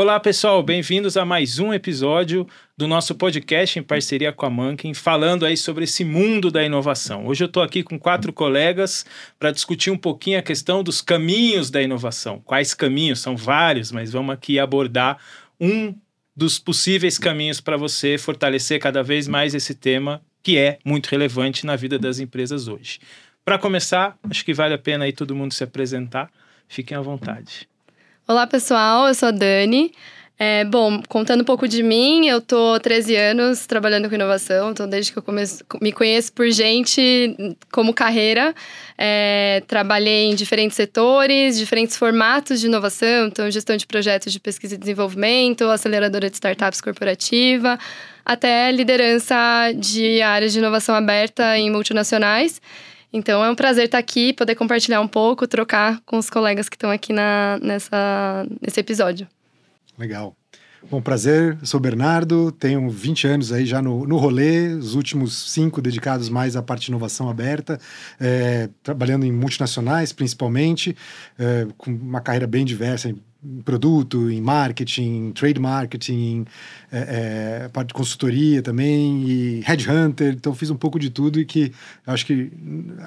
Olá, pessoal, bem-vindos a mais um episódio do nosso podcast em parceria com a Mankin, falando aí sobre esse mundo da inovação. Hoje eu estou aqui com quatro colegas para discutir um pouquinho a questão dos caminhos da inovação. Quais caminhos? São vários, mas vamos aqui abordar um dos possíveis caminhos para você fortalecer cada vez mais esse tema que é muito relevante na vida das empresas hoje. Para começar, acho que vale a pena aí todo mundo se apresentar. Fiquem à vontade. Olá, pessoal. Eu sou a Dani. É, bom, contando um pouco de mim, eu tô 13 anos trabalhando com inovação, então desde que eu começo, me conheço por gente como carreira, é, trabalhei em diferentes setores, diferentes formatos de inovação, então gestão de projetos de pesquisa e desenvolvimento, aceleradora de startups corporativa, até liderança de áreas de inovação aberta em multinacionais. Então é um prazer estar aqui, poder compartilhar um pouco, trocar com os colegas que estão aqui na, nessa, nesse episódio. Legal. Bom, prazer, eu sou Bernardo, tenho 20 anos aí já no, no rolê, os últimos cinco dedicados mais à parte de inovação aberta, é, trabalhando em multinacionais principalmente, é, com uma carreira bem diversa em em produto, em marketing, trade marketing, é, é, parte de consultoria também, e headhunter. Então, fiz um pouco de tudo e que acho que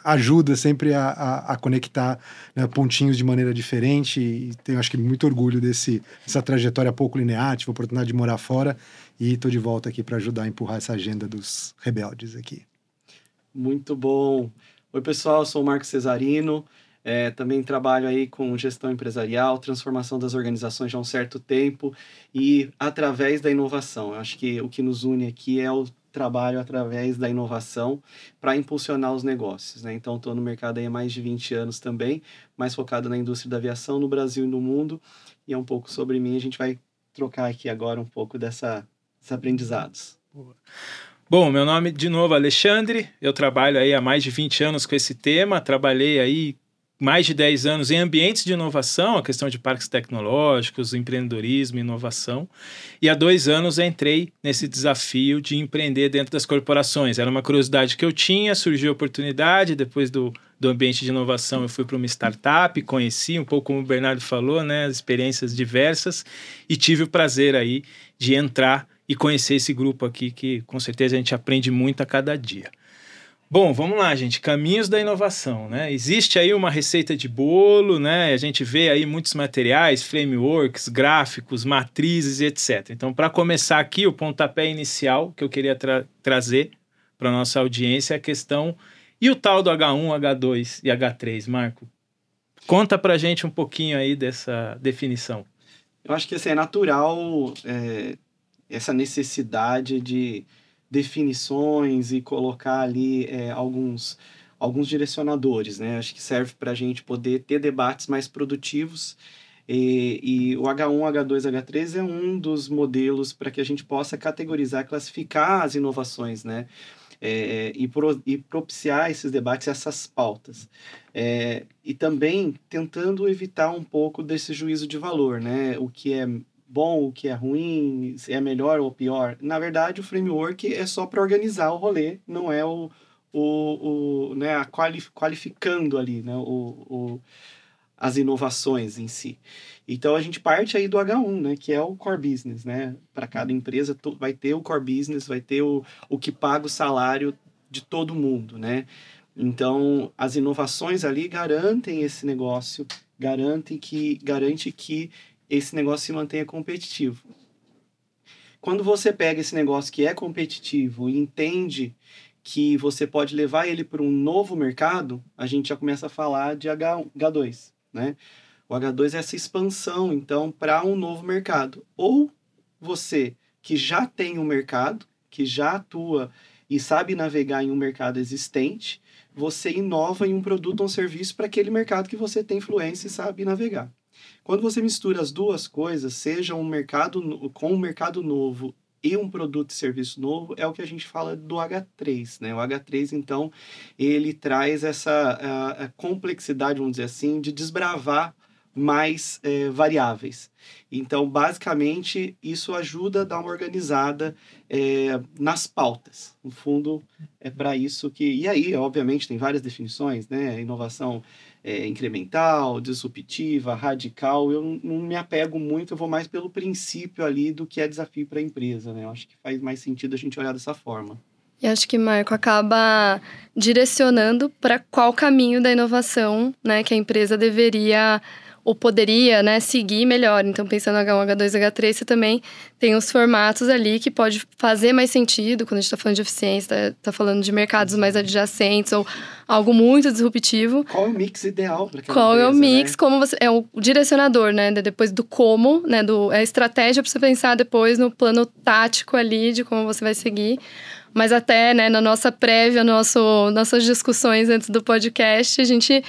ajuda sempre a, a, a conectar né, pontinhos de maneira diferente. E tenho, acho que, muito orgulho desse, dessa trajetória pouco linear. Tive a oportunidade de morar fora e estou de volta aqui para ajudar a empurrar essa agenda dos rebeldes aqui. Muito bom. Oi, pessoal, eu sou o Marco Cesarino. É, também trabalho aí com gestão empresarial, transformação das organizações já há um certo tempo e através da inovação. Eu acho que o que nos une aqui é o trabalho através da inovação para impulsionar os negócios. Né? Então, estou no mercado aí há mais de 20 anos também, mais focado na indústria da aviação no Brasil e no mundo. E é um pouco sobre mim. A gente vai trocar aqui agora um pouco dessa, desses aprendizados. Boa. Bom, meu nome de novo é Alexandre, eu trabalho aí há mais de 20 anos com esse tema, trabalhei aí mais de 10 anos em ambientes de inovação, a questão de parques tecnológicos, empreendedorismo, inovação. E há dois anos entrei nesse desafio de empreender dentro das corporações. Era uma curiosidade que eu tinha, surgiu a oportunidade, depois do, do ambiente de inovação eu fui para uma startup, conheci um pouco como o Bernardo falou, né, as experiências diversas e tive o prazer aí de entrar e conhecer esse grupo aqui que com certeza a gente aprende muito a cada dia. Bom, vamos lá, gente. Caminhos da inovação, né? Existe aí uma receita de bolo, né? A gente vê aí muitos materiais, frameworks, gráficos, matrizes e etc. Então, para começar aqui, o pontapé inicial que eu queria tra trazer para nossa audiência é a questão e o tal do H1, H2 e H3, Marco? Conta para gente um pouquinho aí dessa definição. Eu acho que assim, é natural é, essa necessidade de definições e colocar ali é, alguns, alguns direcionadores, né? Acho que serve para a gente poder ter debates mais produtivos. E, e, o H1, H2, H3 é um dos modelos para que a gente possa categorizar, classificar as inovações, né? É, e, pro, e, propiciar esses debates, essas pautas. É, e também tentando evitar um pouco desse juízo de valor, né? O que é bom, o que é ruim, se é melhor ou pior. Na verdade, o framework é só para organizar o rolê, não é o, o, o né, a qualif, qualificando ali né, o, o, as inovações em si. Então a gente parte aí do H1, né, que é o core business, né? Para cada empresa vai ter o core business, vai ter o, o que paga o salário de todo mundo, né? Então as inovações ali garantem esse negócio, garantem que garante que esse negócio se mantenha competitivo. Quando você pega esse negócio que é competitivo e entende que você pode levar ele para um novo mercado, a gente já começa a falar de H1, H2, né? O H2 é essa expansão, então, para um novo mercado. Ou você que já tem um mercado, que já atua e sabe navegar em um mercado existente, você inova em um produto ou um serviço para aquele mercado que você tem influência e sabe navegar. Quando você mistura as duas coisas, seja um mercado com um mercado novo e um produto e serviço novo, é o que a gente fala do H3, né? O H3, então, ele traz essa a, a complexidade, vamos dizer assim, de desbravar mais é, variáveis. Então, basicamente, isso ajuda a dar uma organizada é, nas pautas. No fundo, é para isso que. E aí, obviamente, tem várias definições, né? Inovação é, incremental, disruptiva, radical. Eu não me apego muito, eu vou mais pelo princípio ali do que é desafio para a empresa, né? Eu acho que faz mais sentido a gente olhar dessa forma. E acho que Marco acaba direcionando para qual caminho da inovação, né, que a empresa deveria ou poderia né, seguir melhor. Então, pensando no H1, H2, H3, você também tem os formatos ali que pode fazer mais sentido quando a gente está falando de eficiência, está tá falando de mercados mais adjacentes ou algo muito disruptivo. Qual é o mix ideal para Qual empresa, é o mix? Né? Como você é o direcionador, né? Depois do como, né? Do é a estratégia para você pensar depois no plano tático ali de como você vai seguir. Mas até, né, na nossa prévia, nosso, nossas discussões antes do podcast, a gente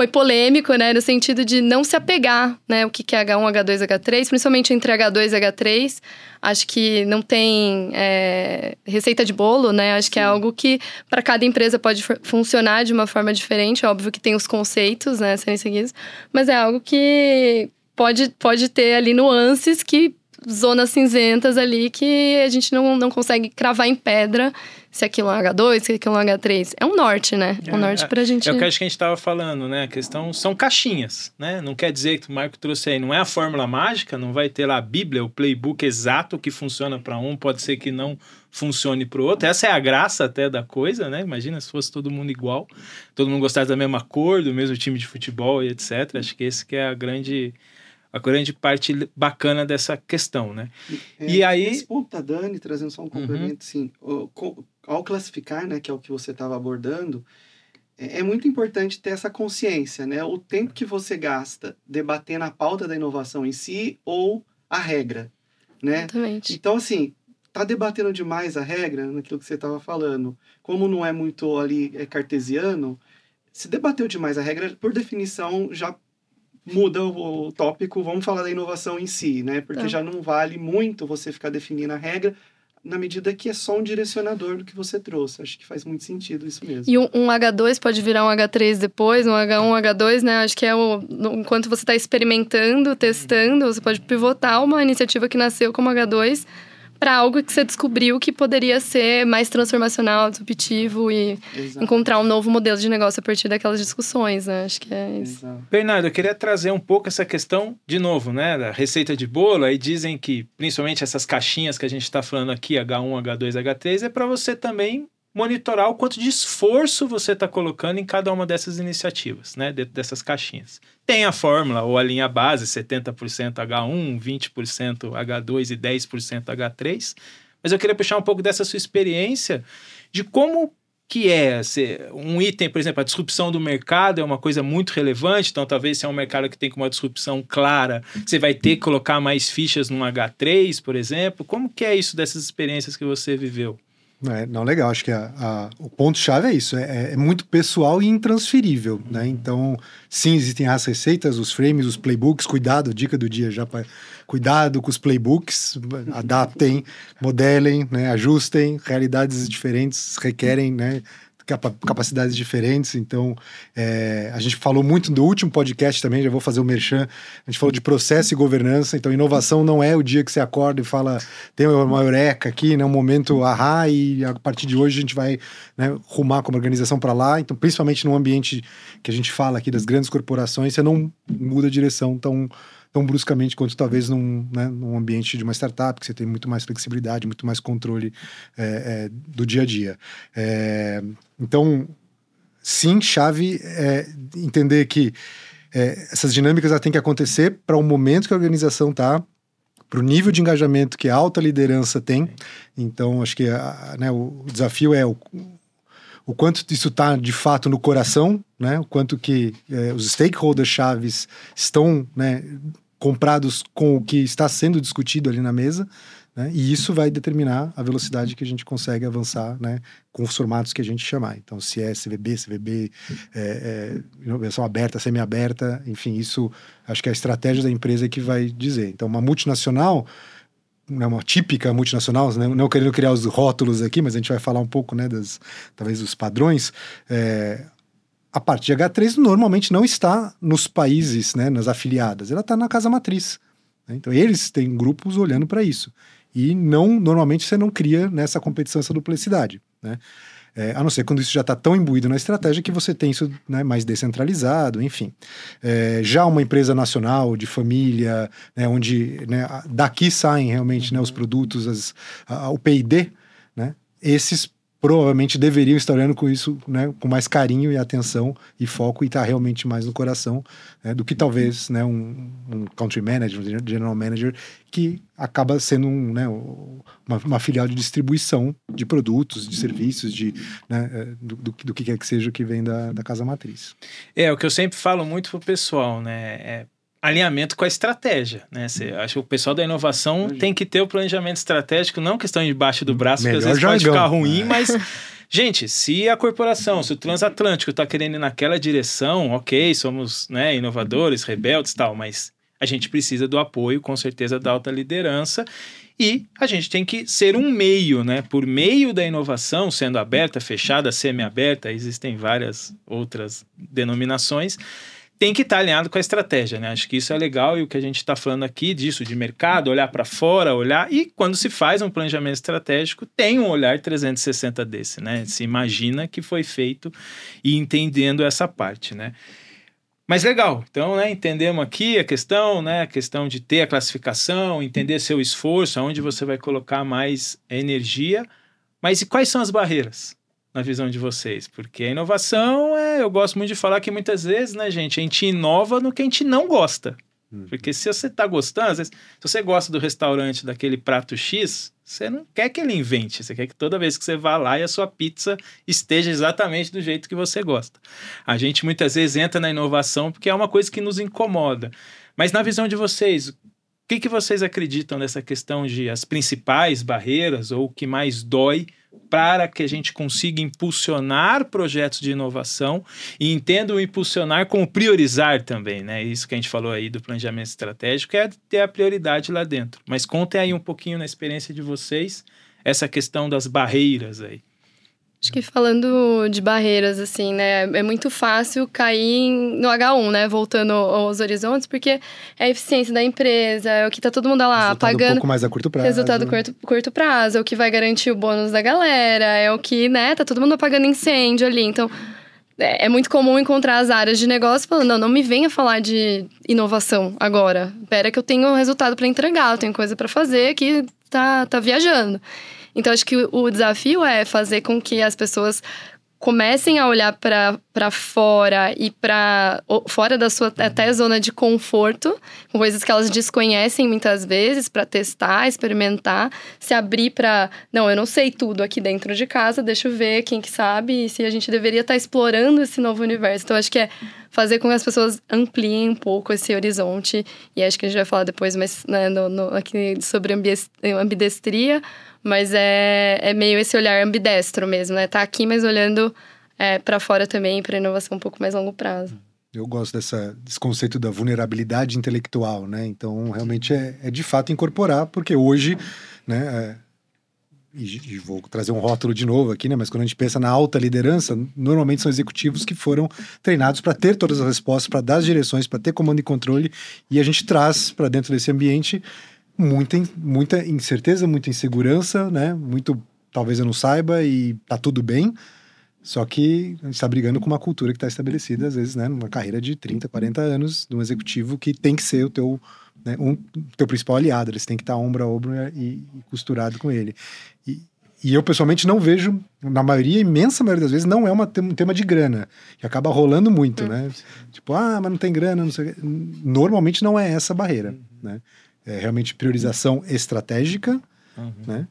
foi polêmico, né, no sentido de não se apegar, né, o que é H1, H2, H3, principalmente entre H2 e H3. Acho que não tem é, receita de bolo, né? Acho que é algo que para cada empresa pode funcionar de uma forma diferente. Óbvio que tem os conceitos, né, serem seguidos, mas é algo que pode, pode ter ali nuances que zonas cinzentas ali que a gente não, não consegue cravar em pedra se aquilo é um H2, se aquilo é um H3. É um norte, né? É um norte pra gente. É o que a gente estava falando, né? A questão são caixinhas, né? Não quer dizer que o Marco trouxe aí, não é a fórmula mágica, não vai ter lá a Bíblia, o playbook exato que funciona para um, pode ser que não funcione para o outro. Essa é a graça até da coisa, né? Imagina se fosse todo mundo igual, todo mundo gostasse da mesma cor, do mesmo time de futebol e etc. Acho que esse que é a grande a grande parte bacana dessa questão, né? É, e aí esse ponto da Dani trazendo só um uhum. complemento, uhum. assim, ao classificar, né, que é o que você estava abordando, é, é muito importante ter essa consciência, né? O tempo que você gasta debatendo a pauta da inovação em si ou a regra, né? Exatamente. Então, assim, tá debatendo demais a regra, naquilo que você estava falando, como não é muito ali é cartesiano, se debateu demais a regra, por definição, já muda o, tópico, vamos falar da inovação em si, né? Porque tá. já não vale muito você ficar definindo a regra na medida que é só um direcionador do que você trouxe. Acho que faz muito sentido isso mesmo. E um, um H2 pode virar um H3 depois, um H1, H2, né? Acho que é o. Enquanto você está experimentando, testando, você pode pivotar uma iniciativa que nasceu como H2 para algo que você descobriu que poderia ser mais transformacional, disruptivo e Exato. encontrar um novo modelo de negócio a partir daquelas discussões, né? Acho que é isso. Exato. Bernardo, eu queria trazer um pouco essa questão, de novo, né? Da receita de bolo. Aí dizem que, principalmente essas caixinhas que a gente está falando aqui, H1, H2, H3, é para você também monitorar o quanto de esforço você está colocando em cada uma dessas iniciativas, né? Dentro dessas caixinhas. Tem a fórmula ou a linha base, 70% H1, 20% H2 e 10% H3. Mas eu queria puxar um pouco dessa sua experiência de como que é um item, por exemplo, a disrupção do mercado é uma coisa muito relevante, então talvez se é um mercado que tem uma disrupção clara, você vai ter que colocar mais fichas num H3, por exemplo. Como que é isso dessas experiências que você viveu? É, não, legal. Acho que a, a, o ponto-chave é isso. É, é, muito pessoal e intransferível. Né? Então, sim, existem as receitas, os frames, os playbooks. Cuidado, dica do dia já para cuidado com os playbooks. Adaptem, modelem, né? ajustem. Realidades diferentes requerem né? Capacidades diferentes. Então, é, a gente falou muito do último podcast também, já vou fazer o merchan. A gente falou de processo e governança. Então, inovação não é o dia que você acorda e fala, tem uma eureka aqui, né, um momento ahá, e a partir de hoje a gente vai né, rumar como organização para lá. Então, principalmente no ambiente que a gente fala aqui das grandes corporações, você não muda a direção tão tão bruscamente quanto talvez num, né, num ambiente de uma startup, que você tem muito mais flexibilidade, muito mais controle é, é, do dia a dia. É, então, sim, chave é entender que é, essas dinâmicas têm que acontecer para o momento que a organização está, para o nível de engajamento que a alta liderança tem. Então, acho que a, né, o desafio é o, o quanto isso está de fato no coração, né? O quanto que é, os stakeholders chaves estão né, comprados com o que está sendo discutido ali na mesa. Né? E isso vai determinar a velocidade que a gente consegue avançar né, com os formatos que a gente chamar. Então, se é CVB, CVB, é, é, inovação aberta, semi-aberta, enfim, isso acho que é a estratégia da empresa que vai dizer. Então, uma multinacional né, uma típica multinacional, né, não querendo criar os rótulos aqui, mas a gente vai falar um pouco, né, das, talvez dos padrões. É, a parte de H3 normalmente não está nos países, né, nas afiliadas, ela está na casa matriz. Né? Então eles têm grupos olhando para isso. E não normalmente você não cria nessa competição essa duplicidade. Né? É, a não ser quando isso já está tão imbuído na estratégia que você tem isso né, mais descentralizado, enfim. É, já uma empresa nacional, de família, né, onde né, daqui saem realmente né, os produtos, as, a, o PD, né, esses provavelmente deveriam estar olhando com isso né, com mais carinho e atenção e foco e estar tá realmente mais no coração né, do que talvez né, um, um, country manager, um general manager que acaba sendo um, né, uma, uma, filial de distribuição de produtos, de serviços, de, né, é, do, do, do, que quer que seja que vem da, da casa matriz. É, o que eu sempre falo muito pro pessoal, né, é alinhamento com a estratégia, né? Você, acho que o pessoal da inovação tem que ter o planejamento estratégico, não questão debaixo do braço, porque às vezes jargão. pode ficar ruim, mas gente, se a corporação, se o transatlântico está querendo ir naquela direção, ok, somos né, inovadores, rebeldes, tal, mas a gente precisa do apoio, com certeza, da alta liderança. E a gente tem que ser um meio, né? Por meio da inovação, sendo aberta, fechada, semi-aberta, existem várias outras denominações tem que estar tá alinhado com a estratégia, né? Acho que isso é legal e o que a gente está falando aqui disso, de mercado, olhar para fora, olhar. E quando se faz um planejamento estratégico, tem um olhar 360 desse, né? Se imagina que foi feito e entendendo essa parte, né? Mas legal, então, né, entendemos aqui a questão, né, a questão de ter a classificação, entender seu esforço, aonde você vai colocar mais energia, mas e quais são as barreiras? Na visão de vocês? Porque a inovação é, eu gosto muito de falar que muitas vezes, né, gente, a gente inova no que a gente não gosta. Uhum. Porque se você está gostando, às vezes, se você gosta do restaurante daquele prato X, você não quer que ele invente, você quer que toda vez que você vá lá e a sua pizza esteja exatamente do jeito que você gosta. A gente muitas vezes entra na inovação porque é uma coisa que nos incomoda. Mas na visão de vocês, o que, que vocês acreditam nessa questão de as principais barreiras ou o que mais dói para que a gente consiga impulsionar projetos de inovação e entenda o impulsionar como priorizar também, né? Isso que a gente falou aí do planejamento estratégico é ter a prioridade lá dentro. Mas contem aí um pouquinho na experiência de vocês essa questão das barreiras aí. Acho que falando de barreiras, assim, né? É muito fácil cair no H1, né? Voltando aos horizontes, porque é a eficiência da empresa, é o que tá todo mundo lá resultado pagando. um pouco mais a curto prazo. Resultado curto, curto prazo, é o que vai garantir o bônus da galera, é o que, né? Tá todo mundo apagando incêndio ali. Então, é, é muito comum encontrar as áreas de negócio falando: não, não me venha falar de inovação agora. Espera que eu tenho resultado para entregar, eu tenho coisa para fazer que tá, tá viajando. Então, acho que o desafio é fazer com que as pessoas comecem a olhar para fora e para fora da sua até zona de conforto, coisas que elas desconhecem muitas vezes, para testar, experimentar, se abrir para, não, eu não sei tudo aqui dentro de casa, deixa eu ver quem que sabe e se a gente deveria estar tá explorando esse novo universo. Então acho que é fazer com que as pessoas ampliem um pouco esse horizonte e acho que a gente vai falar depois mais né, no, no, aqui sobre ambidestria, mas é, é meio esse olhar ambidestro mesmo, né? Tá aqui, mas olhando é, para fora também, para inovação um pouco mais longo prazo. Eu gosto dessa, desse conceito da vulnerabilidade intelectual, né? Então, realmente é, é de fato incorporar, porque hoje, né? É, e, vou trazer um rótulo de novo aqui, né? Mas quando a gente pensa na alta liderança, normalmente são executivos que foram treinados para ter todas as respostas, para dar as direções, para ter comando e controle, e a gente traz para dentro desse ambiente muita, muita incerteza, muita insegurança, né? Muito, talvez eu não saiba e tá tudo bem. Só que a gente está brigando com uma cultura que está estabelecida, às vezes, né, numa carreira de 30, 40 anos, de um executivo que tem que ser o teu, né, um, teu principal aliado, eles têm que estar ombro a ombro e, e costurado com ele. E, e, eu, pessoalmente, não vejo, na maioria, imensa maioria das vezes, não é uma, um tema de grana, que acaba rolando muito, né? Tipo, ah, mas não tem grana, não sei Normalmente não é essa a barreira, né? É, realmente priorização estratégica, uhum. né?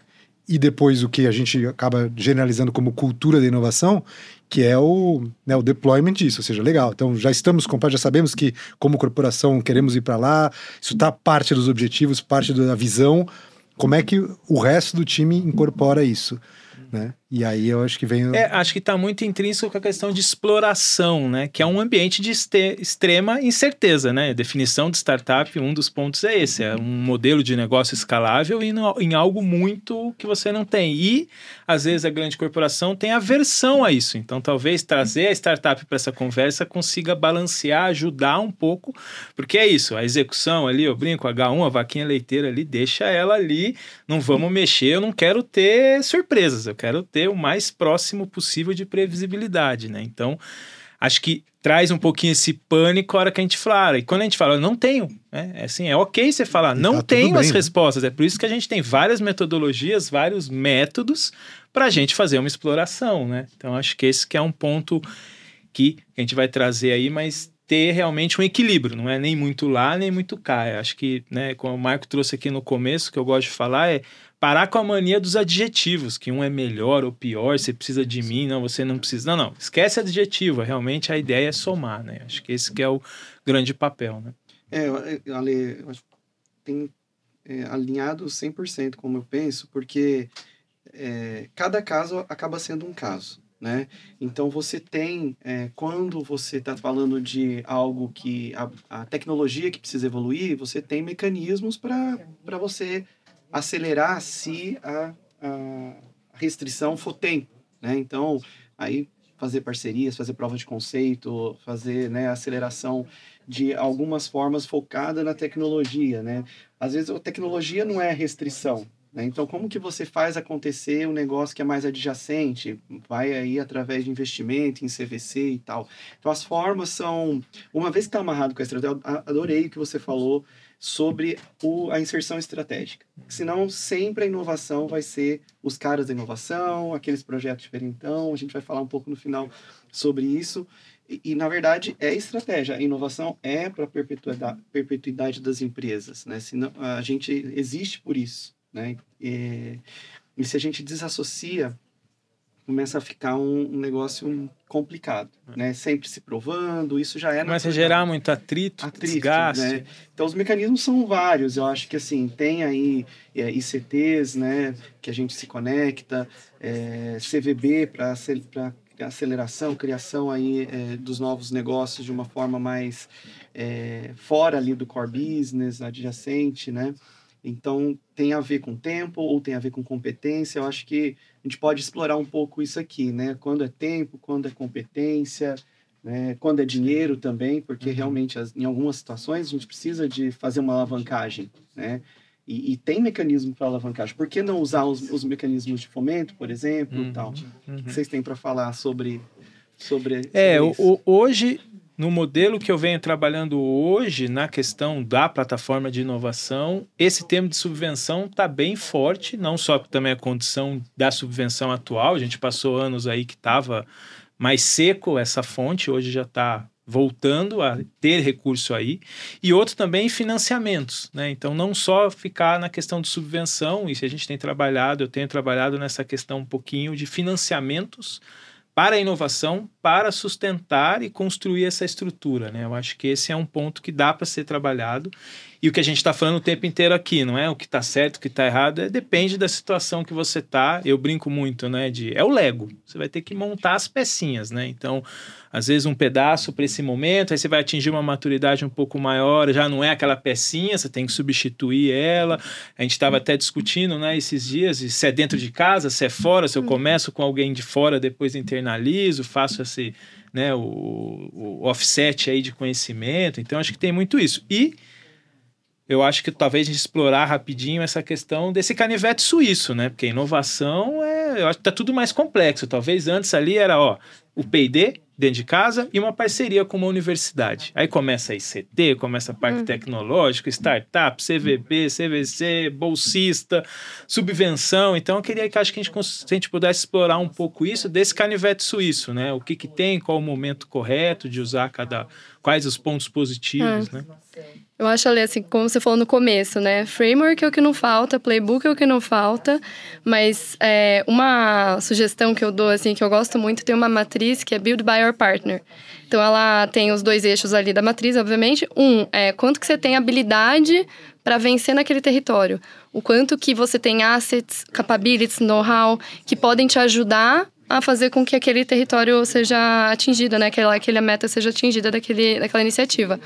E depois o que a gente acaba generalizando como cultura da inovação, que é o, né, o deployment disso, ou seja, legal. Então já estamos comprados, já sabemos que como corporação queremos ir para lá, isso está parte dos objetivos, parte da visão. Como é que o resto do time incorpora isso, né? E aí eu acho que vem. É, acho que está muito intrínseco com a questão de exploração, né? Que é um ambiente de extrema incerteza, né? A definição de startup, um dos pontos é esse: é um modelo de negócio escalável e no, em algo muito que você não tem. E, às vezes, a grande corporação tem aversão a isso. Então, talvez trazer a startup para essa conversa consiga balancear, ajudar um pouco, porque é isso: a execução ali, eu brinco, H1, a vaquinha leiteira ali, deixa ela ali, não vamos mexer, eu não quero ter surpresas, eu quero ter ter o mais próximo possível de previsibilidade, né? Então, acho que traz um pouquinho esse pânico a hora que a gente fala. E quando a gente fala, não tenho, né? É assim, é ok você falar, não tá tenho bem, as né? respostas. É por isso que a gente tem várias metodologias, vários métodos para a gente fazer uma exploração, né? Então, acho que esse que é um ponto que a gente vai trazer aí, mas ter realmente um equilíbrio, não é nem muito lá, nem muito cá. Eu acho que, né, como o Marco trouxe aqui no começo, que eu gosto de falar é parar com a mania dos adjetivos, que um é melhor ou pior, você precisa de mim, não, você não precisa. Não, não, esquece adjetivo, realmente a ideia é somar, né? Acho que esse que é o grande papel, né? É, Ale, tem é, alinhado 100% como eu penso, porque é, cada caso acaba sendo um caso. Né? Então você tem, é, quando você está falando de algo que a, a, tecnologia que precisa evoluir, você tem mecanismos para você acelerar se a, a restrição for tempo, né? Então, aí fazer parcerias, fazer prova de conceito, fazer né, aceleração de algumas formas focada na tecnologia, né? Às vezes a tecnologia não é restrição, né? Então, como que você faz acontecer um negócio que é mais adjacente? Vai aí através de investimento em CVC e tal. Então, as formas são... Uma vez que está amarrado com a estratégia, adorei o que você falou sobre o, a inserção estratégica. Senão, sempre a inovação vai ser os caras da inovação, aqueles projetos diferentão. A gente vai falar um pouco no final sobre isso. E, e na verdade, é estratégia. A inovação é para a perpetuidade, perpetuidade das empresas. Né? Senão, a gente existe por isso. Né? E, e se a gente desassocia começa a ficar um, um negócio complicado, é. né? Sempre se provando, isso já é... Começa a gerar muito atrito, atrito desgaste. Né? Então, os mecanismos são vários. Eu acho que, assim, tem aí é, ICTs, né? Que a gente se conecta, é, CVB para aceleração, criação aí é, dos novos negócios de uma forma mais é, fora ali do core business, adjacente, né? Então, tem a ver com tempo ou tem a ver com competência. Eu acho que a gente pode explorar um pouco isso aqui, né? Quando é tempo, quando é competência, né? quando é dinheiro também, porque uhum. realmente as, em algumas situações a gente precisa de fazer uma alavancagem, né? E, e tem mecanismo para alavancagem. Por que não usar os, os mecanismos de fomento, por exemplo, uhum. tal? Uhum. O que vocês têm para falar sobre sobre, sobre é, o, hoje no modelo que eu venho trabalhando hoje, na questão da plataforma de inovação, esse termo de subvenção está bem forte, não só também a condição da subvenção atual, a gente passou anos aí que estava mais seco essa fonte, hoje já está voltando a ter recurso aí, e outro também financiamentos, né? Então não só ficar na questão de subvenção, isso a gente tem trabalhado, eu tenho trabalhado nessa questão um pouquinho de financiamentos para a inovação, para sustentar e construir essa estrutura. Né? Eu acho que esse é um ponto que dá para ser trabalhado. E o que a gente está falando o tempo inteiro aqui, não é o que está certo, o que está errado, é, depende da situação que você está. Eu brinco muito, né? De é o Lego. Você vai ter que montar as pecinhas, né? Então, às vezes um pedaço para esse momento, aí você vai atingir uma maturidade um pouco maior, já não é aquela pecinha, você tem que substituir ela. A gente estava até discutindo, né? Esses dias, se é dentro de casa, se é fora, se eu uhum. começo com alguém de fora, depois internalizo, faço esse, né? O, o offset aí de conhecimento. Então, acho que tem muito isso. E eu acho que talvez a gente explorar rapidinho essa questão desse canivete suíço, né? Porque inovação é, eu acho que tá tudo mais complexo. Talvez antes ali era, ó, o P&D dentro de casa e uma parceria com uma universidade. Aí começa a ICT, começa a parte uhum. tecnológica, startup, CVB, CVC, bolsista, subvenção. Então eu queria que acho que a gente, se a gente pudesse explorar um pouco isso desse canivete suíço, né? O que que tem, qual o momento correto de usar cada quais os pontos positivos, uhum. né? Eu acho ali, assim, como você falou no começo, né? Framework é o que não falta, playbook é o que não falta, mas é, uma sugestão que eu dou, assim, que eu gosto muito, tem uma matriz que é Build by Your Partner. Então, ela tem os dois eixos ali da matriz, obviamente. Um, é quanto que você tem habilidade para vencer naquele território. O quanto que você tem assets, capabilities, know-how, que podem te ajudar a fazer com que aquele território seja atingido, né? Aquela, aquela meta seja atingida daquele, daquela iniciativa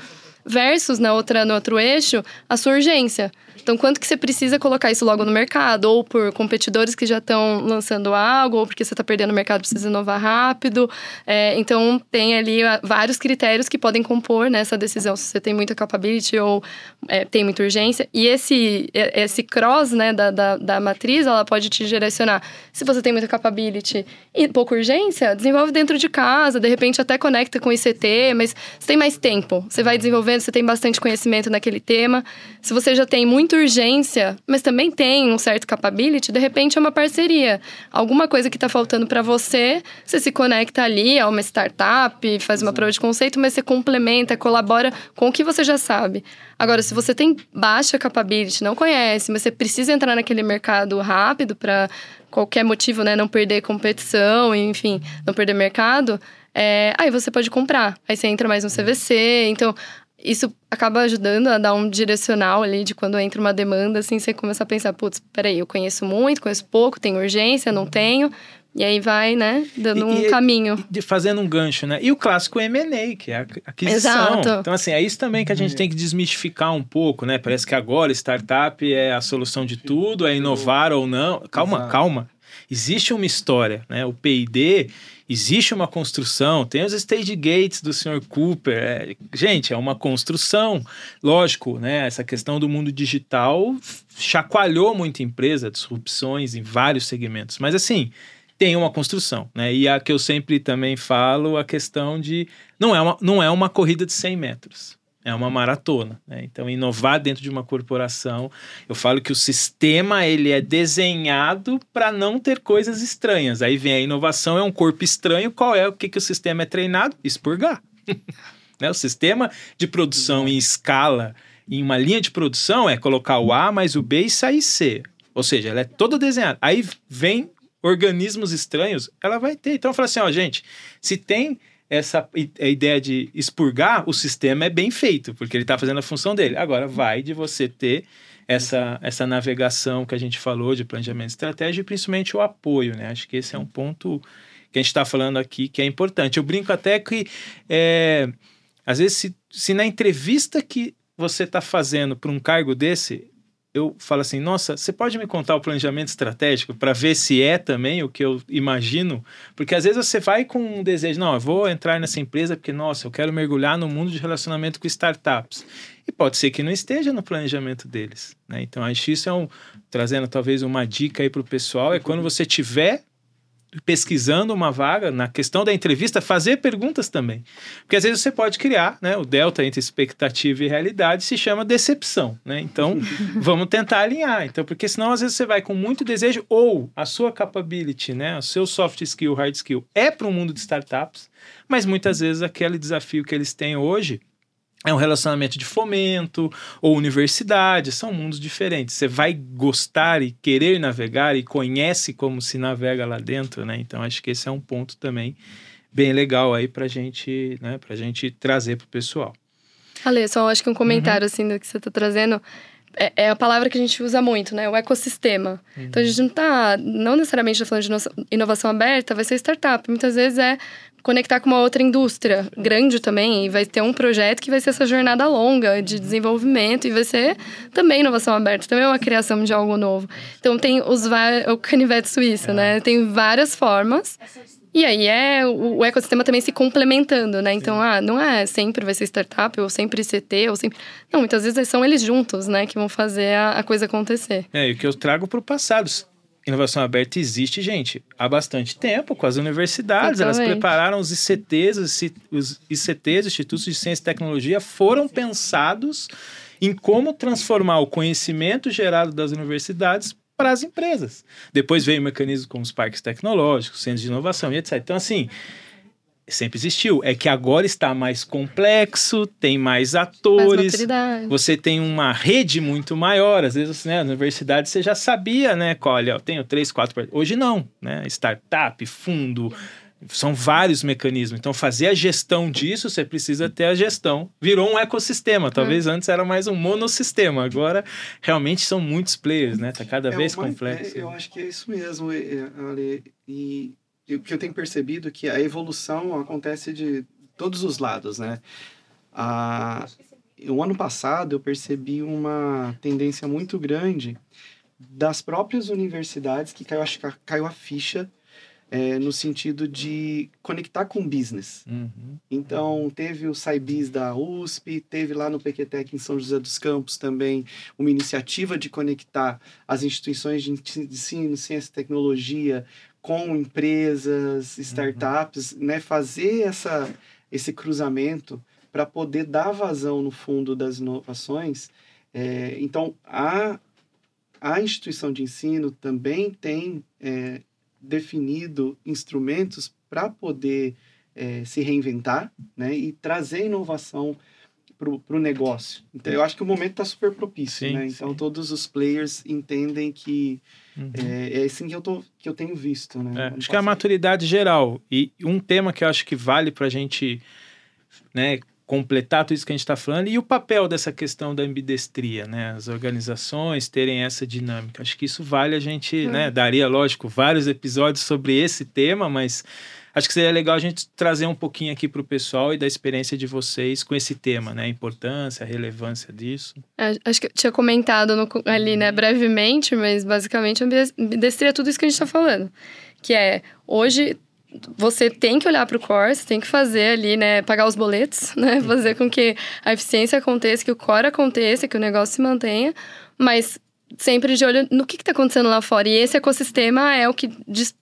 versus na outra, no outro eixo a sua urgência. Então, quanto que você precisa colocar isso logo no mercado? Ou por competidores que já estão lançando algo, ou porque você está perdendo o mercado precisa inovar rápido. É, então, tem ali ah, vários critérios que podem compor nessa decisão, se você tem muita capability ou é, tem muita urgência. E esse, esse cross né, da, da, da matriz, ela pode te direcionar. Se você tem muita capability e pouca urgência, desenvolve dentro de casa, de repente até conecta com ICT, mas você tem mais tempo. Você vai desenvolvendo, você tem bastante conhecimento naquele tema. Se você já tem muito urgência, mas também tem um certo capability, de repente é uma parceria. Alguma coisa que está faltando para você, você se conecta ali a uma startup, faz uma prova de conceito, mas você complementa, colabora com o que você já sabe. Agora, se você tem baixa capability, não conhece, mas você precisa entrar naquele mercado rápido para qualquer motivo, né, não perder competição, enfim, não perder mercado, é, aí você pode comprar. Aí você entra mais no CVC. Então, isso acaba ajudando a dar um direcional ali de quando entra uma demanda, assim, você começa a pensar, putz, peraí, eu conheço muito, conheço pouco, tenho urgência, não tenho. E aí vai, né, dando um caminho. De, fazendo um gancho, né? E o clássico M&A, que é a aquisição. Exato. Então, assim, é isso também que a gente tem que desmistificar um pouco, né? Parece que agora startup é a solução de tudo, é inovar ou não. Calma, Exato. calma. Existe uma história, né? O P&D existe uma construção, tem os stage gates do Sr. Cooper. É, gente, é uma construção. Lógico, né? Essa questão do mundo digital chacoalhou muita empresa, disrupções em vários segmentos. Mas assim, tem uma construção, né? E a que eu sempre também falo, a questão de não é uma, não é uma corrida de 100 metros é uma maratona. Né? Então, inovar dentro de uma corporação, eu falo que o sistema ele é desenhado para não ter coisas estranhas. Aí vem a inovação, é um corpo estranho. Qual é o que, que o sistema é treinado? Expurgar. né? O sistema de produção em escala, em uma linha de produção, é colocar o A mais o B e sair C. Ou seja, ela é toda desenhada. Aí vem organismos estranhos, ela vai ter. Então, eu falo assim, ó, gente, se tem essa a ideia de expurgar, o sistema é bem feito, porque ele está fazendo a função dele. Agora, vai de você ter essa, essa navegação que a gente falou de planejamento estratégico e principalmente o apoio, né? Acho que esse é um ponto que a gente está falando aqui que é importante. Eu brinco até que, é, às vezes, se, se na entrevista que você está fazendo para um cargo desse, eu falo assim, nossa, você pode me contar o planejamento estratégico para ver se é também o que eu imagino? Porque às vezes você vai com um desejo, não, eu vou entrar nessa empresa porque, nossa, eu quero mergulhar no mundo de relacionamento com startups. E pode ser que não esteja no planejamento deles. Né? Então, acho isso é um, trazendo talvez uma dica aí para o pessoal, é quando você tiver pesquisando uma vaga, na questão da entrevista, fazer perguntas também. Porque às vezes você pode criar, né? O delta entre expectativa e realidade se chama decepção, né? Então, vamos tentar alinhar. Então, porque senão às vezes você vai com muito desejo ou a sua capability, né? O seu soft skill, hard skill é para o mundo de startups, mas muitas vezes aquele desafio que eles têm hoje é um relacionamento de fomento ou universidade, são mundos diferentes. Você vai gostar e querer navegar e conhece como se navega lá dentro, né? Então acho que esse é um ponto também bem legal aí para gente, né? Para gente trazer para o pessoal. Ale, só acho que um comentário uhum. assim do que você está trazendo é, é, a palavra que a gente usa muito, né? O ecossistema. Uhum. Então a gente não está, não necessariamente tá falando de inovação aberta, vai ser startup. Muitas vezes é conectar com uma outra indústria grande também. E vai ter um projeto que vai ser essa jornada longa de desenvolvimento e vai ser também inovação aberta, também é uma criação de algo novo. Então tem os o canivete suíço, é. né? Tem várias formas. E aí é o, o, ecossistema também se complementando, né? Então, ah, não é sempre vai ser startup, ou sempre CT, ou sempre. Não, muitas vezes são eles juntos, né, que vão fazer a, a coisa acontecer. É, e o que eu trago para o passado. Inovação aberta existe, gente, há bastante tempo com as universidades. Elas prepararam os ICTs, os ICTs, Institutos de Ciência e Tecnologia, foram pensados em como transformar o conhecimento gerado das universidades para as empresas. Depois veio mecanismos como os parques tecnológicos, centros de inovação e etc. Então, assim, sempre existiu. É que agora está mais complexo, tem mais Mais atores. maturidade. você tem uma rede muito maior. Às vezes, né, na universidade você já sabia, né? qual, Olha, eu tenho três, quatro. Hoje não, né? Startup, fundo, são vários mecanismos. Então, fazer a gestão disso, você precisa ter a gestão. Virou um ecossistema. Talvez antes era mais um monossistema. Agora, realmente são muitos players, né? Tá cada É vez uma- complexo. é, eu acho que é isso mesmo, é, é, Ale. E o que eu tenho percebido é que a evolução acontece de todos os lados, né? A, o ano passado eu percebi uma tendência muito grande das próprias universidades que caiu, acho que caiu a ficha é, no sentido de conectar com o business. Uhum. Então, teve o SciBiz da USP, teve lá no PQTEC em São José dos Campos também uma iniciativa de conectar as instituições de ensino, ciência e tecnologia com empresas, startups, né? fazer essa, esse cruzamento para poder dar vazão no fundo das inovações. É, então, a, a instituição de ensino também tem é, definido instrumentos para poder é, se reinventar né, e trazer inovação para o negócio. Então, eu acho que o momento está super propício. Sim, né? Então, sim. todos os players entendem que Uhum. é, é assim que eu, tô, que eu tenho visto. Né? É, acho que é a maturidade geral. E um tema que eu acho que vale para a gente né, completar tudo isso que a gente está falando e o papel dessa questão da ambidestria, né? As organizações terem essa dinâmica. Acho que isso vale a gente, né? Daria, lógico, vários episódios sobre esse tema, mas acho que seria legal a gente trazer um pouquinho aqui para o pessoal e da experiência de vocês com esse tema, né? A importância, a relevância disso. É, Acho que eu tinha comentado no- ali, né, brevemente, mas basicamente ambidestria é tudo isso que a gente está falando. Que é, hoje você tem que olhar para o core, você tem que fazer ali, né, pagar os boletos, né, fazer com que a eficiência aconteça, que o core aconteça, que o negócio se mantenha, mas sempre de olho no que está acontecendo lá fora. E esse ecossistema é o que dis-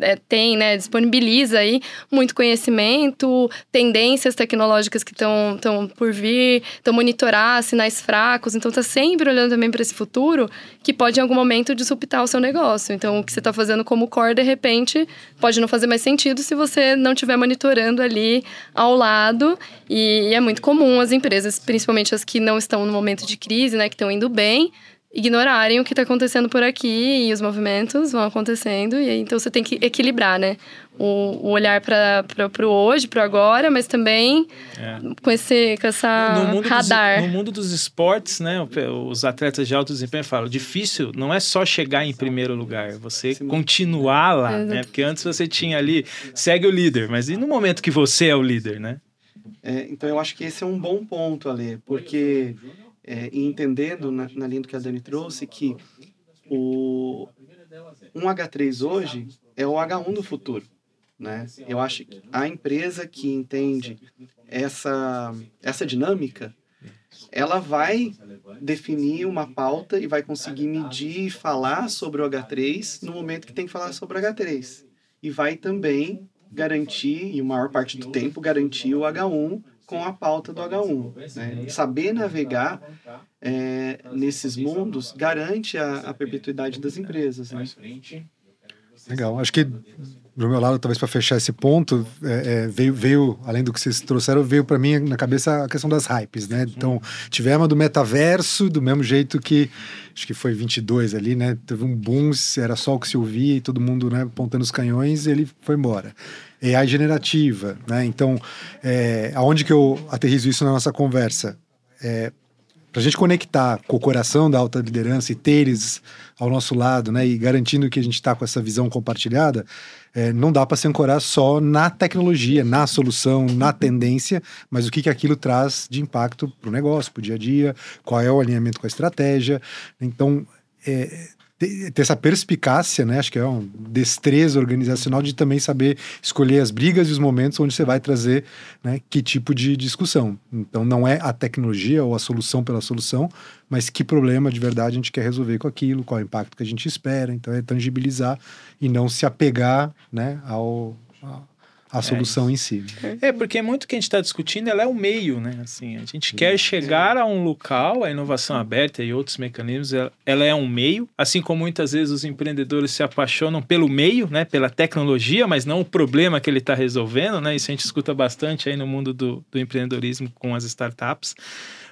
é, tem, né, disponibiliza aí muito conhecimento, tendências tecnológicas que estão por vir, então monitorar sinais fracos, então tá sempre olhando também para esse futuro que pode em algum momento disruptar o seu negócio. Então o que você está fazendo como core de repente pode não fazer mais sentido se você não estiver monitorando ali ao lado e, é muito comum as empresas, principalmente as que não estão no momento de crise, né, que estão indo bem, ignorarem o que está acontecendo por aqui e os movimentos vão acontecendo e aí, então você tem que equilibrar, né? O, o olhar para o hoje, para o agora, mas também É. com, esse, com essa no mundo radar. Dos, no mundo dos esportes, né, os atletas de alto desempenho falam, difícil não é só chegar em primeiro lugar, você continuar lá, Exato. né? Porque antes você tinha ali, segue o líder, mas e no momento que você é o líder, né? É, então, eu acho que esse é um bom ponto, Ale, porque é, e entendendo na, na linha do que a Dani trouxe, que o um H3 hoje é o H1 do futuro. Né? Eu acho que a empresa que entende essa, essa dinâmica, ela vai definir uma pauta e vai conseguir medir e falar sobre o H3 no momento que tem que falar sobre o H3. E vai também garantir, e a maior parte do tempo, garantir o H1 com a pauta do H1. Né? Saber navegar é, nesses mundos garante a, a perpetuidade das empresas. Né? Legal. Acho que do meu lado, talvez para fechar esse ponto, é, é, veio, veio, além do que vocês trouxeram, veio para mim na cabeça a questão das hypes, né? Então, tivemos a do metaverso, do mesmo jeito que, acho que foi 22 ali, né? Teve um boom, era só o que se ouvia e todo mundo né, apontando os canhões e ele foi embora. AI generativa, né? Então, é, aonde que eu aterrizo isso na nossa conversa? É, para a gente conectar com o coração da alta liderança e ter eles ao nosso lado, né, e garantindo que a gente está com essa visão compartilhada, é, não dá para se ancorar só na tecnologia, na solução, na tendência, mas o que, que aquilo traz de impacto para o negócio, para o dia a dia, qual é o alinhamento com a estratégia. Então, é, ter essa perspicácia, né? Acho que é uma destreza organizacional de também saber escolher as brigas e os momentos onde você vai trazer né, que tipo de discussão. Então, não é a tecnologia ou a solução pela solução, mas que problema de verdade a gente quer resolver com aquilo, qual é o impacto que a gente espera. Então, é tangibilizar e não se apegar né, ao, a- a solução em si. É, porque muito que a gente está discutindo, ela é o meio, né? Assim, a gente quer chegar a um local, a inovação aberta e outros mecanismos, ela, ela, é um meio, assim como muitas vezes os empreendedores se apaixonam pelo meio, né? Pela tecnologia, mas não o problema que ele está resolvendo, né? Isso a gente escuta bastante aí no mundo do, do empreendedorismo com as startups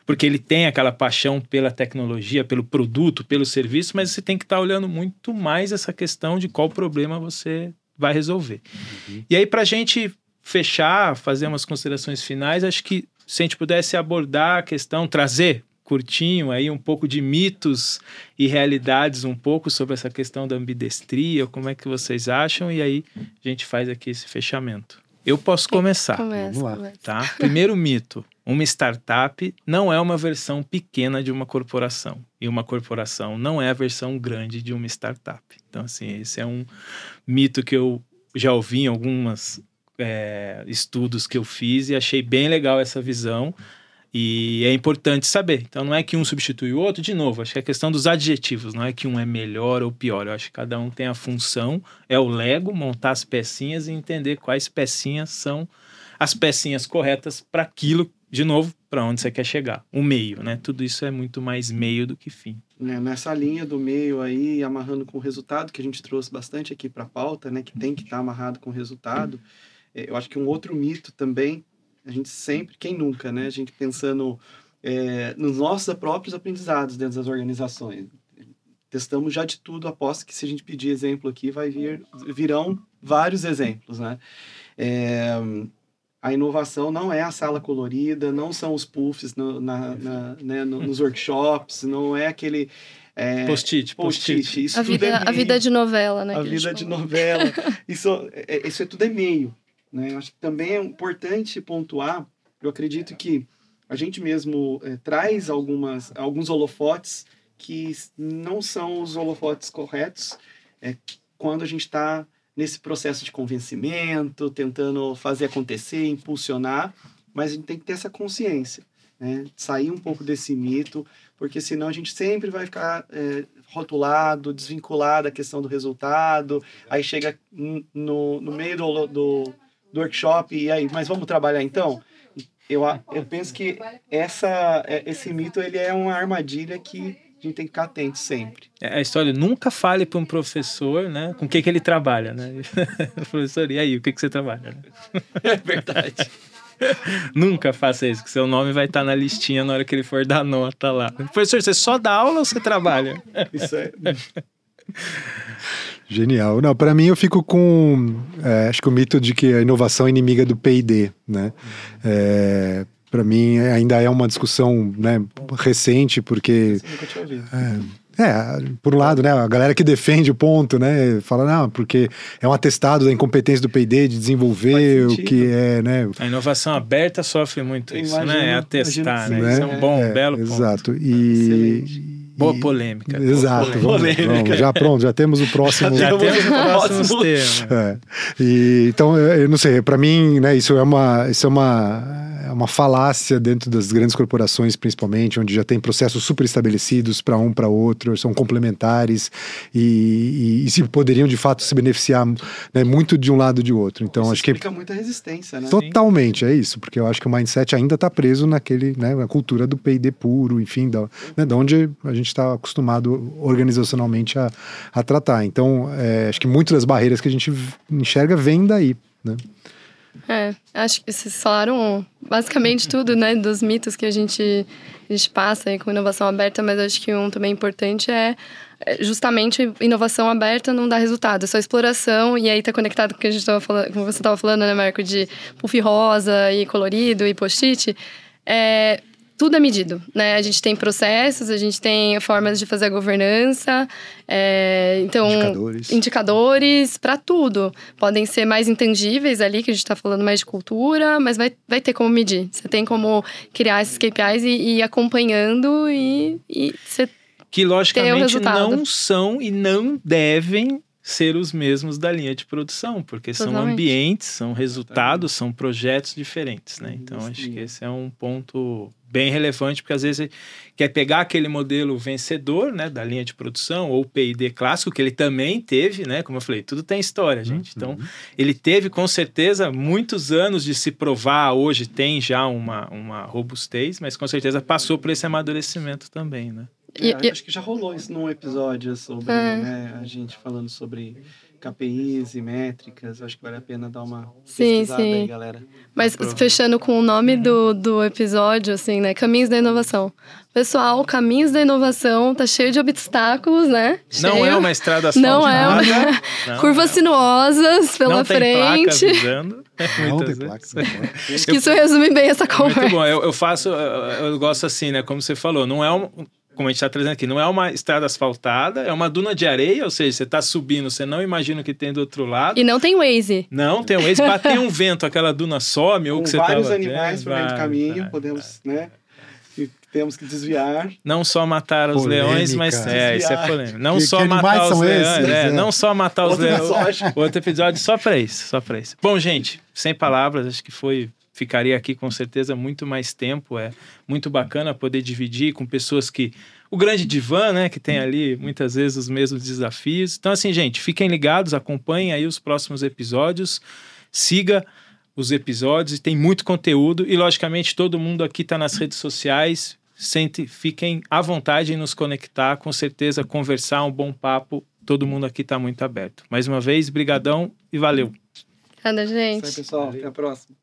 porque ele tem aquela paixão pela tecnologia, pelo produto, pelo serviço, mas você tem que estar tá olhando muito mais essa questão de qual problema você vai resolver. Uhum. E aí, para a gente fechar, fazer umas considerações finais, acho que se a gente pudesse abordar a questão, trazer curtinho aí um pouco de mitos e realidades um pouco sobre essa questão da ambidestria, como é que vocês acham e aí a gente faz aqui esse fechamento. Eu posso começar. Começa, Vamos lá. Começa. Tá? Primeiro mito: uma startup não é uma versão pequena de uma corporação. E uma corporação não é a versão grande de uma startup. Então, assim, esse é um mito que eu já ouvi em alguns é, estudos que eu fiz e achei bem legal essa visão. E é importante saber. Então, não é que um substitui o outro, de novo, acho que é questão dos adjetivos, não é que um é melhor ou pior. Eu acho que cada um tem a função, é o Lego, montar as pecinhas e entender quais pecinhas são as pecinhas corretas para aquilo de novo, para onde você quer chegar. O meio, né? Tudo isso é muito mais meio do que fim. É, nessa linha do meio aí, amarrando com o resultado, que a gente trouxe bastante aqui para a pauta, né? Que tem que estar tá amarrado com o resultado. É, eu acho que um outro mito também, a gente sempre, quem nunca, né? A gente pensando é, nos nossos próprios aprendizados dentro das organizações. Testamos já de tudo, aposto que se a gente pedir exemplo aqui, vai vir, virão vários exemplos, né? É, a inovação não é a sala colorida, não são os puffs no, na, na, né, nos workshops, não é aquele. É, post-it, post-it. Post a, vida, é a vida de novela, né? A vida de novela. Isso é, isso é tudo é meio. Né? Eu acho que também é importante pontuar, eu acredito que a gente mesmo é, traz algumas, alguns holofotes que não são os holofotes corretos é, quando a gente está nesse processo de convencimento, tentando fazer acontecer, impulsionar, mas a gente tem que ter essa consciência, né? Sair um pouco desse mito, porque senão a gente sempre vai ficar é, rotulado, desvinculado da questão do resultado, aí chega no, no meio do, do, do workshop e aí, mas vamos trabalhar então? Eu, eu penso que essa, é, esse mito ele é uma armadilha que a gente tem que ficar atento sempre. É a história, nunca fale para um professor, né, com o que, que ele trabalha, né? professor, e aí, o que, que você trabalha? Né? É verdade. nunca faça isso, que seu nome vai estar na listinha na hora que ele for dar nota lá. Professor, você só dá aula ou você trabalha? Isso é. Genial. Não, para mim eu fico com, é, acho que o mito de que a inovação é inimiga do P&D, né? É, para mim ainda é uma discussão né, recente, porque. É, é, por um lado, né, a galera que defende o ponto, né, fala, não, porque é um atestado da incompetência do P&D de desenvolver o que é, né... A inovação aberta sofre muito isso, imagino, né, é atestar, né, né? isso é um bom, é, belo ponto. Exato, e... Boa polêmica. Exato. Boa polêmica. Vamos, vamos, já pronto, já temos o próximo. Já temos o próximo tema. É. E, então, eu não sei, para mim, né, isso é uma, isso é uma é uma falácia dentro das grandes corporações, principalmente, onde já tem processos super estabelecidos para um para outro, são complementares e, e, e, se poderiam de fato se beneficiar né, muito de um lado e de outro. Então isso acho que muita resistência, né? Totalmente é isso, porque eu acho que o mindset ainda está preso naquele, né, na cultura do P&D puro, enfim, da, né, da onde a gente está acostumado organizacionalmente a, a tratar. Então é, acho que muitas das barreiras que a gente enxerga vêm daí, né? É, acho que vocês falaram basicamente tudo, né, dos mitos que a gente, a gente passa aí com inovação aberta, mas acho que um também importante é, é justamente inovação aberta não dá resultado, é só exploração, e aí tá conectado com o que a gente tava falando, como você estava falando, né, Marco, de puff rosa e colorido e post-it. É, tudo é medido, né? A gente tem processos, a gente tem formas de fazer a governança, é, então indicadores, indicadores para tudo. Podem ser mais intangíveis ali, que a gente está falando mais de cultura, mas vai, vai ter como medir. Você tem como criar esses KPIs e, e ir acompanhando e, e você que logicamente não são e não devem ser os mesmos da linha de produção, porque Totalmente. são ambientes, são resultados, são projetos diferentes, né? Então acho que esse é um ponto bem relevante, porque às vezes quer pegar aquele modelo vencedor, né, da linha de produção, ou P&D clássico, que ele também teve, né, como eu falei, tudo tem história, gente. Uhum. Então, ele teve, com certeza, muitos anos de se provar, hoje tem já uma, uma robustez, mas com certeza passou por esse amadurecimento também, né. É, acho que já rolou isso num episódio sobre, é. né, a gente falando sobre KPIs e métricas, acho que vale a pena dar uma sim, sim. aí, galera. Mas fechando com o nome do, do episódio, assim, né? Caminhos da Inovação. Pessoal, Caminhos da Inovação tá cheio de obstáculos, né? Não cheio. é uma estrada asfaltada. Não é uma... Não, Curvas não. sinuosas pela não frente. Tem avisando, não tem placa. Acho que isso resume bem essa conversa. Muito bom. Eu, eu faço, eu, eu gosto assim, né? Como você falou, não é um como a gente está trazendo aqui, não é uma estrada asfaltada, é uma duna de areia, ou seja, você está subindo, você não imagina o que tem do outro lado. E não tem Waze. Não tem Waze, bater um vento, aquela duna some, ou Com que você vários animais para meio do caminho, vai, podemos, vai. né? temos que desviar. Não só matar os polêmica. leões, mas é, isso é polêmico. Não que, só que matar os leões, esses, é, é. não só matar Outro os leões. Outro episódio só para isso, só para isso. Bom, gente, sem palavras, acho que foi ficaria aqui com certeza muito mais tempo. É muito bacana poder dividir com pessoas que. O grande divã, né? Que tem ali muitas vezes os mesmos desafios. Então, assim, gente, fiquem ligados, acompanhem aí os próximos episódios, siga os episódios, tem muito conteúdo e, logicamente, todo mundo aqui está nas redes sociais. Sente, fiquem à vontade em nos conectar, com certeza conversar, um bom papo. Todo mundo aqui está muito aberto. Mais uma vez, brigadão e valeu. Obrigada, gente. Isso aí, pessoal. Até a próxima.